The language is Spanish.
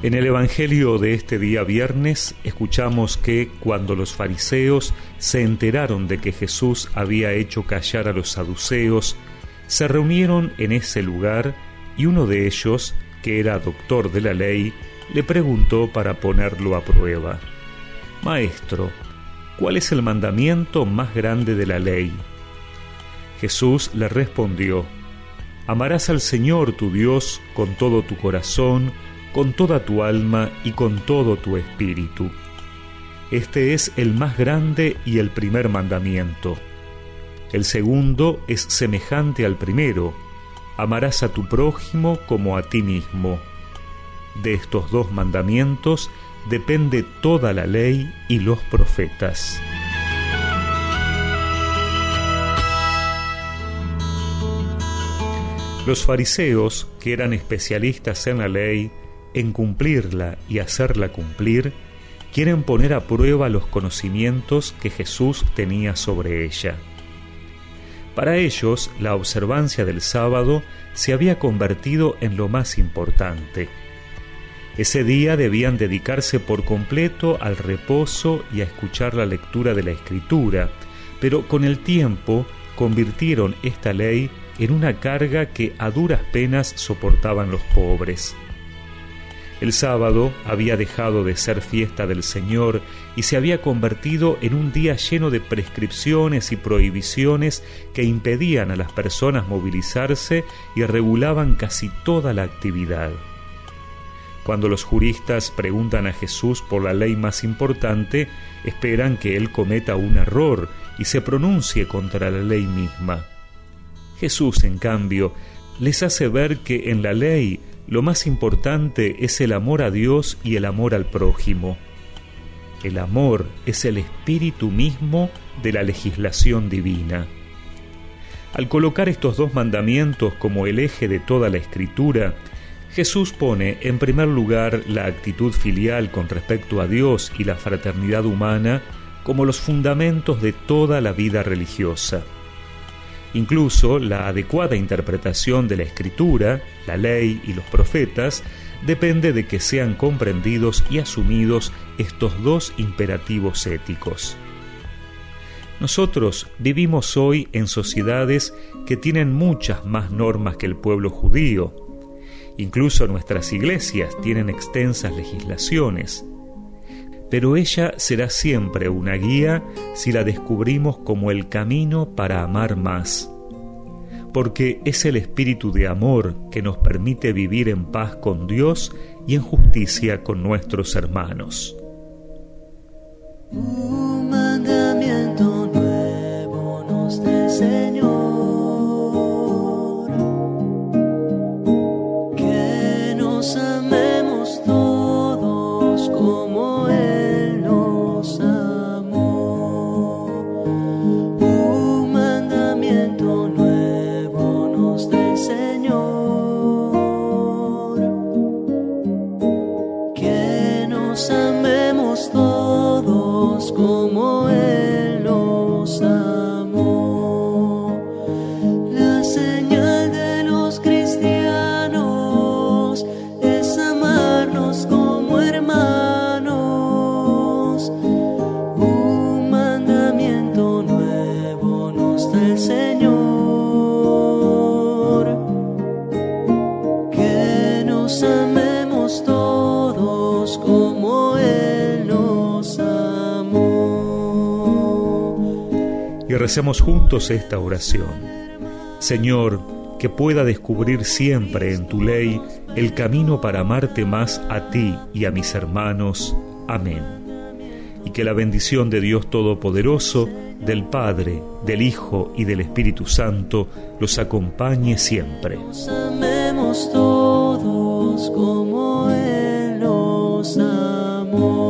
En el Evangelio de este día viernes escuchamos que cuando los fariseos se enteraron de que Jesús había hecho callar a los saduceos, se reunieron en ese lugar y uno de ellos, que era doctor de la ley, le preguntó para ponerlo a prueba, Maestro, ¿cuál es el mandamiento más grande de la ley? Jesús le respondió, Amarás al Señor tu Dios con todo tu corazón, con toda tu alma y con todo tu espíritu. Este es el más grande y el primer mandamiento. El segundo es semejante al primero. Amarás a tu prójimo como a ti mismo. De estos dos mandamientos depende toda la ley y los profetas. Los fariseos, que eran especialistas en la ley, en cumplirla y hacerla cumplir, quieren poner a prueba los conocimientos que Jesús tenía sobre ella. Para ellos, la observancia del sábado se había convertido en lo más importante. Ese día debían dedicarse por completo al reposo y a escuchar la lectura de la escritura, pero con el tiempo convirtieron esta ley en una carga que a duras penas soportaban los pobres. El sábado había dejado de ser fiesta del Señor y se había convertido en un día lleno de prescripciones y prohibiciones que impedían a las personas movilizarse y regulaban casi toda la actividad. Cuando los juristas preguntan a Jesús por la ley más importante, esperan que Él cometa un error y se pronuncie contra la ley misma. Jesús, en cambio, les hace ver que en la ley lo más importante es el amor a Dios y el amor al prójimo. El amor es el espíritu mismo de la legislación divina. Al colocar estos dos mandamientos como el eje de toda la escritura, Jesús pone en primer lugar la actitud filial con respecto a Dios y la fraternidad humana como los fundamentos de toda la vida religiosa. Incluso la adecuada interpretación de la escritura, la ley y los profetas depende de que sean comprendidos y asumidos estos dos imperativos éticos. Nosotros vivimos hoy en sociedades que tienen muchas más normas que el pueblo judío. Incluso nuestras iglesias tienen extensas legislaciones pero ella será siempre una guía si la descubrimos como el camino para amar más, porque es el espíritu de amor que nos permite vivir en paz con Dios y en justicia con nuestros hermanos. Como Él nos amó. La señal de los cristianos es amarnos como hermanos. Un mandamiento nuevo nos da el Señor. Y recemos juntos esta oración. Señor, que pueda descubrir siempre en tu ley el camino para amarte más a ti y a mis hermanos. Amén. Y que la bendición de Dios Todopoderoso, del Padre, del Hijo y del Espíritu Santo los acompañe siempre. amemos todos como Él nos amó.